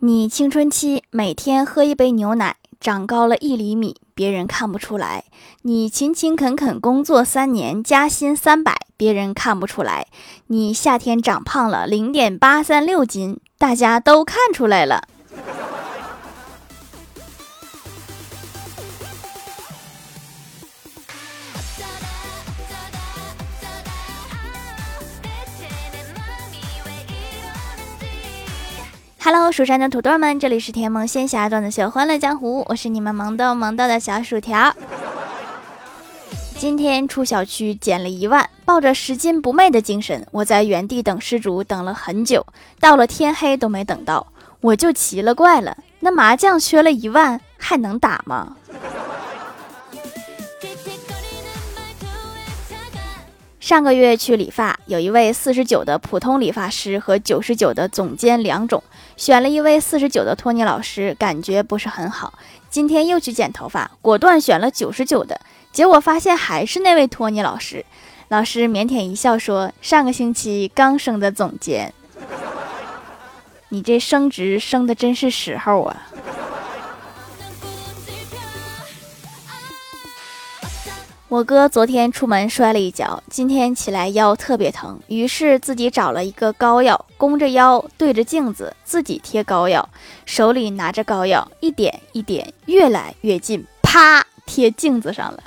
你青春期每天喝一杯牛奶，长高了一厘米，别人看不出来；你勤勤恳恳工作三年，加薪三百，别人看不出来；你夏天长胖了零点八三六斤，大家都看出来了。Hello，蜀山的土豆们，这里是甜萌仙侠段子秀《欢乐江湖》，我是你们萌豆萌豆的小薯条。今天出小区捡了一万，抱着拾金不昧的精神，我在原地等失主等了很久，到了天黑都没等到，我就奇了怪了，那麻将缺了一万还能打吗？上个月去理发，有一位四十九的普通理发师和九十九的总监两种，选了一位四十九的托尼老师，感觉不是很好。今天又去剪头发，果断选了九十九的，结果发现还是那位托尼老师。老师腼腆一笑说：“上个星期刚升的总监，你这升职升的真是时候啊！”我哥昨天出门摔了一跤，今天起来腰特别疼，于是自己找了一个膏药，弓着腰对着镜子自己贴膏药，手里拿着膏药，一点一点越来越近，啪贴镜子上了。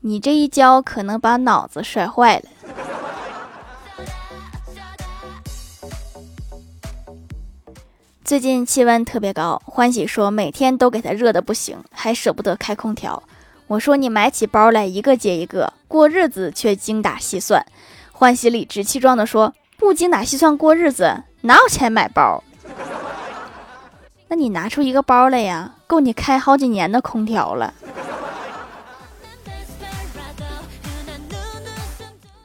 你这一跤可能把脑子摔坏了。最近气温特别高，欢喜说每天都给他热的不行，还舍不得开空调。我说你买起包来一个接一个过日子，却精打细算。欢喜理直气壮地说：“不精打细算过日子，哪有钱买包？那你拿出一个包来呀，够你开好几年的空调了。”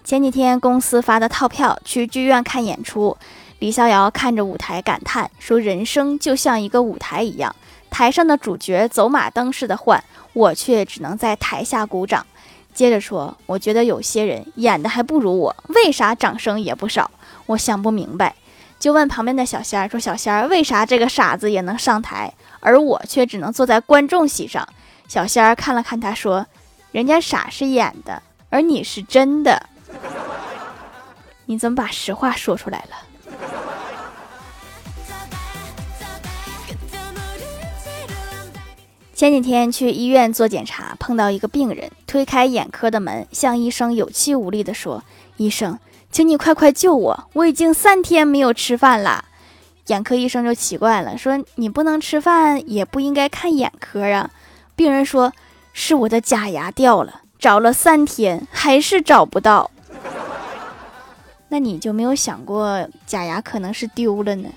前几天公司发的套票去剧院看演出，李逍遥看着舞台感叹说：“人生就像一个舞台一样，台上的主角走马灯似的换。”我却只能在台下鼓掌。接着说，我觉得有些人演的还不如我，为啥掌声也不少？我想不明白，就问旁边的小仙儿说：“小仙儿，为啥这个傻子也能上台，而我却只能坐在观众席上？”小仙儿看了看他，说：“人家傻是演的，而你是真的。你怎么把实话说出来了？”前几天去医院做检查，碰到一个病人，推开眼科的门，向医生有气无力地说：“医生，请你快快救我，我已经三天没有吃饭了。”眼科医生就奇怪了，说：“你不能吃饭，也不应该看眼科啊。”病人说：“是我的假牙掉了，找了三天还是找不到。”那你就没有想过假牙可能是丢了呢？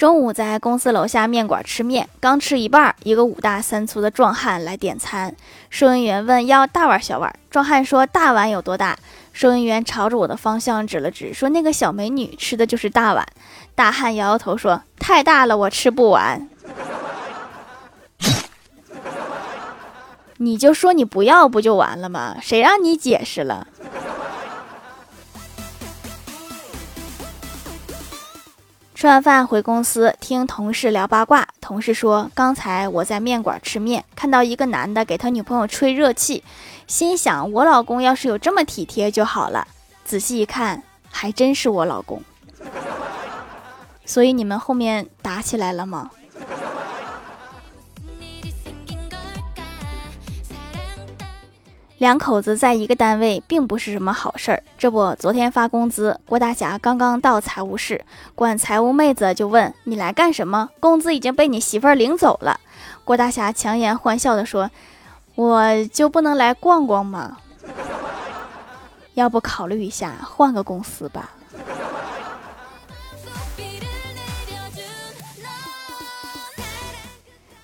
中午在公司楼下面馆吃面，刚吃一半，一个五大三粗的壮汉来点餐。收银员问要大碗小碗，壮汉说大碗有多大？收银员朝着我的方向指了指，说那个小美女吃的就是大碗。大汉摇摇头说太大了，我吃不完。你就说你不要不就完了吗？谁让你解释了？吃完饭回公司，听同事聊八卦。同事说，刚才我在面馆吃面，看到一个男的给他女朋友吹热气，心想我老公要是有这么体贴就好了。仔细一看，还真是我老公。所以你们后面打起来了吗？两口子在一个单位并不是什么好事儿。这不，昨天发工资，郭大侠刚刚到财务室，管财务妹子就问：“你来干什么？工资已经被你媳妇儿领走了。”郭大侠强颜欢笑地说：“我就不能来逛逛吗？要不考虑一下换个公司吧。”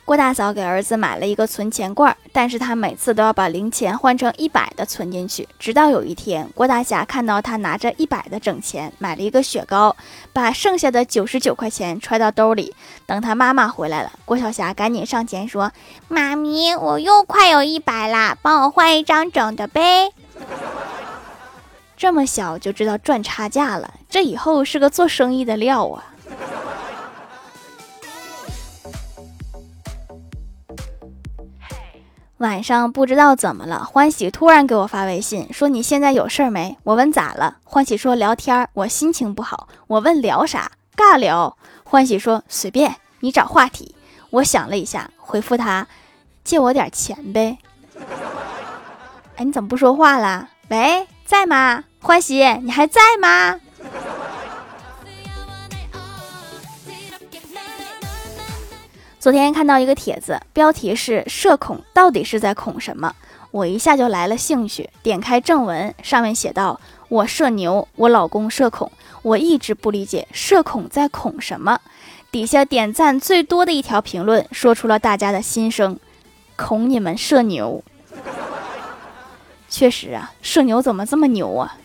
郭大嫂给儿子买了一个存钱罐，但是他每次都要把零钱换成一百的存进去。直到有一天，郭大侠看到他拿着一百的整钱买了一个雪糕，把剩下的九十九块钱揣到兜里。等他妈妈回来了，郭小霞赶紧上前说：“妈咪，我又快有一百啦，帮我换一张整的呗。”这么小就知道赚差价了，这以后是个做生意的料啊！晚上不知道怎么了，欢喜突然给我发微信说：“你现在有事儿没？”我问咋了，欢喜说：“聊天，我心情不好。”我问聊啥？尬聊。欢喜说：“随便，你找话题。”我想了一下，回复他：“借我点钱呗。”哎，你怎么不说话了？喂，在吗？欢喜，你还在吗？昨天看到一个帖子，标题是“社恐到底是在恐什么”，我一下就来了兴趣。点开正文，上面写道：“我社牛，我老公社恐，我一直不理解社恐在恐什么。”底下点赞最多的一条评论，说出了大家的心声：“恐你们社牛。”确实啊，社牛怎么这么牛啊？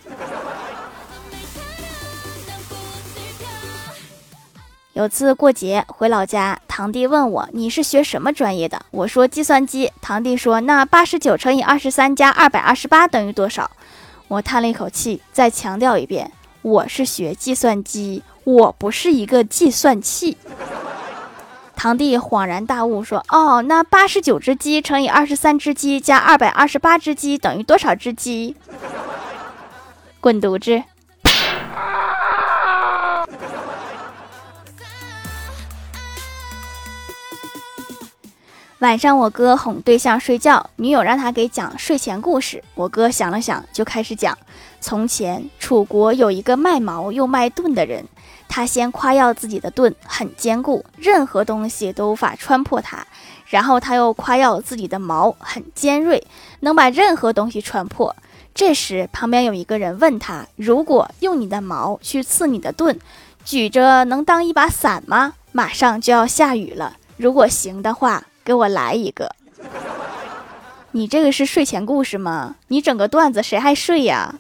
有次过节回老家，堂弟问我你是学什么专业的？我说计算机。堂弟说那八十九乘以二十三加二百二十八等于多少？我叹了一口气，再强调一遍，我是学计算机，我不是一个计算器。堂弟恍然大悟说哦，那八十九只鸡乘以二十三只鸡加二百二十八只鸡等于多少只鸡？滚犊子！晚上，我哥哄对象睡觉，女友让他给讲睡前故事。我哥想了想，就开始讲：从前，楚国有一个卖矛又卖盾的人，他先夸耀自己的盾很坚固，任何东西都无法穿破它；然后他又夸耀自己的矛很尖锐，能把任何东西穿破。这时，旁边有一个人问他：如果用你的矛去刺你的盾，举着能当一把伞吗？马上就要下雨了，如果行的话。给我来一个！你这个是睡前故事吗？你整个段子谁还睡呀？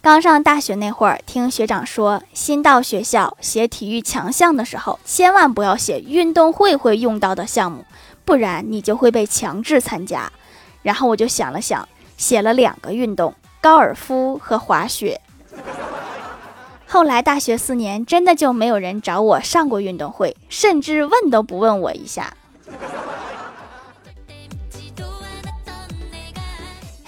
刚上大学那会儿，听学长说，新到学校写体育强项的时候，千万不要写运动会会用到的项目，不然你就会被强制参加。然后我就想了想，写了两个运动：高尔夫和滑雪。后来大学四年，真的就没有人找我上过运动会，甚至问都不问我一下。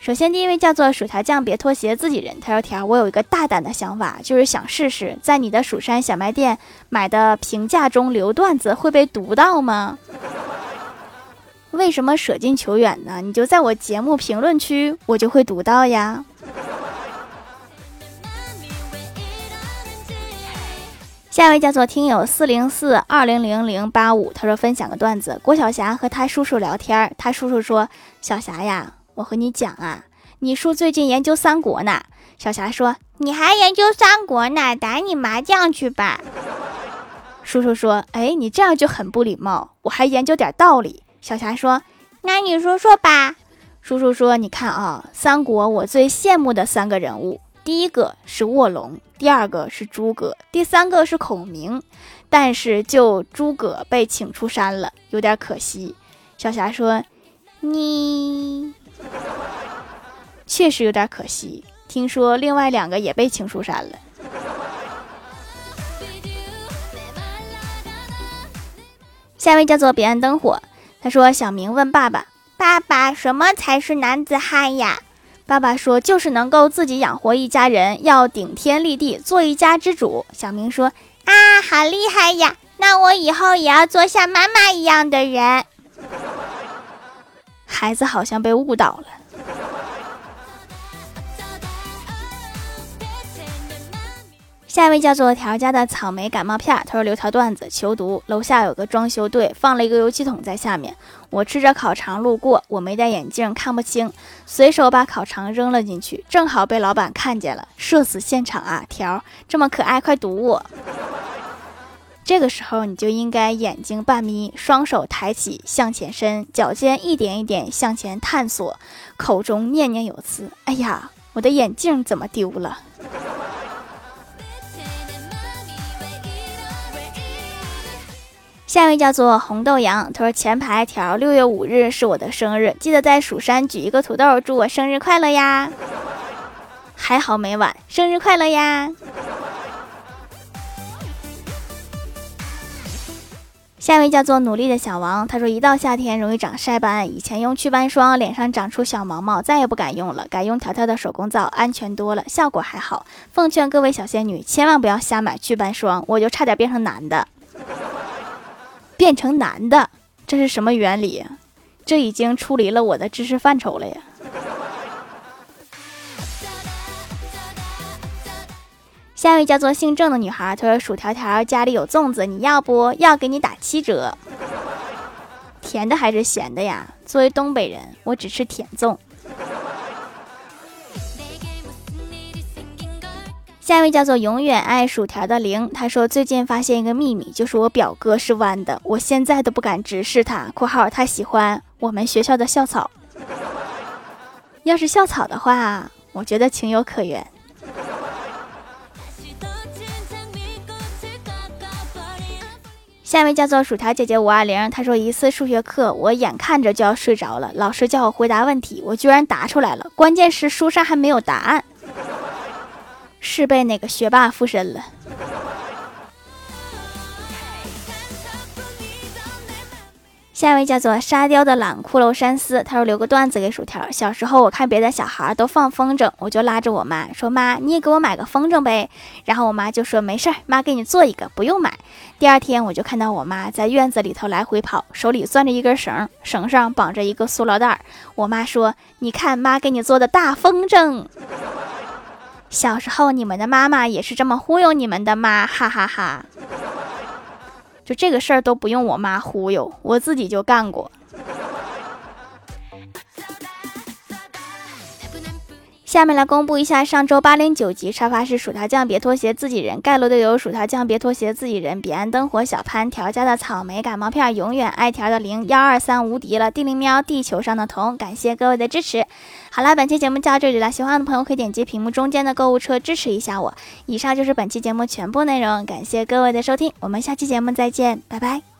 首先，第一位叫做薯条酱，别拖鞋，自己人。他说：“条，我有一个大胆的想法，就是想试试在你的蜀山小卖店买的评价中留段子会被读到吗？为什么舍近求远呢？你就在我节目评论区，我就会读到呀。”下一位叫做听友四零四二零零零八五，他说：“分享个段子，郭晓霞和他叔叔聊天，他叔叔说：小霞呀。”我和你讲啊，你叔最近研究三国呢。小霞说：“你还研究三国呢？打你麻将去吧。”叔叔说：“哎，你这样就很不礼貌。我还研究点道理。”小霞说：“那你说说吧。”叔叔说：“你看啊，三国我最羡慕的三个人物，第一个是卧龙，第二个是诸葛，第三个是孔明。但是就诸葛被请出山了，有点可惜。”小霞说：“你。” 确实有点可惜。听说另外两个也被请出山了。下一位叫做彼岸灯火，他说：“小明问爸爸，爸爸，什么才是男子汉呀？”爸爸说：“就是能够自己养活一家人，要顶天立地，做一家之主。”小明说：“啊，好厉害呀！那我以后也要做像妈妈一样的人。”孩子好像被误导了。下一位叫做条家的草莓感冒片，他说留条段子求读。楼下有个装修队放了一个油漆桶在下面，我吃着烤肠路过，我没戴眼镜看不清，随手把烤肠扔了进去，正好被老板看见了，社死现场啊！条这么可爱，快读我。这个时候你就应该眼睛半眯，双手抬起向前伸，脚尖一点一点向前探索，口中念念有词：“哎呀，我的眼镜怎么丢了？”下一位叫做红豆阳，他说前排条六月五日是我的生日，记得在蜀山举一个土豆，祝我生日快乐呀！还好没晚，生日快乐呀！下一位叫做努力的小王，他说一到夏天容易长晒斑，以前用祛斑霜脸上长出小毛毛，再也不敢用了，改用条条的手工皂，安全多了，效果还好。奉劝各位小仙女，千万不要瞎买祛斑霜，我就差点变成男的。变成男的，这是什么原理？这已经出离了我的知识范畴了呀！下一位叫做姓郑的女孩，她说：“薯条条家里有粽子，你要不要？给你打七折。甜的还是咸的呀？作为东北人，我只吃甜粽。”下一位叫做永远爱薯条的零，他说最近发现一个秘密，就是我表哥是弯的，我现在都不敢直视他。（括号他喜欢我们学校的校草，要是校草的话，我觉得情有可原。）下一位叫做薯条姐姐五二零，她说一次数学课，我眼看着就要睡着了，老师叫我回答问题，我居然答出来了，关键是书上还没有答案。是被哪个学霸附身了？下一位叫做沙雕的懒骷髅山思，他说留个段子给薯条。小时候我看别的小孩都放风筝，我就拉着我妈说：“妈，你也给我买个风筝呗。”然后我妈就说：“没事儿，妈给你做一个，不用买。”第二天我就看到我妈在院子里头来回跑，手里攥着一根绳，绳上绑着一个塑料袋。我妈说：“你看妈给你做的大风筝。”小时候，你们的妈妈也是这么忽悠你们的吗？哈哈哈！就这个事儿都不用我妈忽悠，我自己就干过。下面来公布一下上周八零九集沙发是薯条酱，别拖鞋，自己人盖楼的有薯条酱，别拖鞋，自己人，彼岸灯火，小潘条家的草莓感冒片，永远爱条的零幺二三无敌了，地灵喵，地球上的童，感谢各位的支持。好了，本期节目就到这里了，喜欢的朋友可以点击屏幕中间的购物车支持一下我。以上就是本期节目全部内容，感谢各位的收听，我们下期节目再见，拜拜。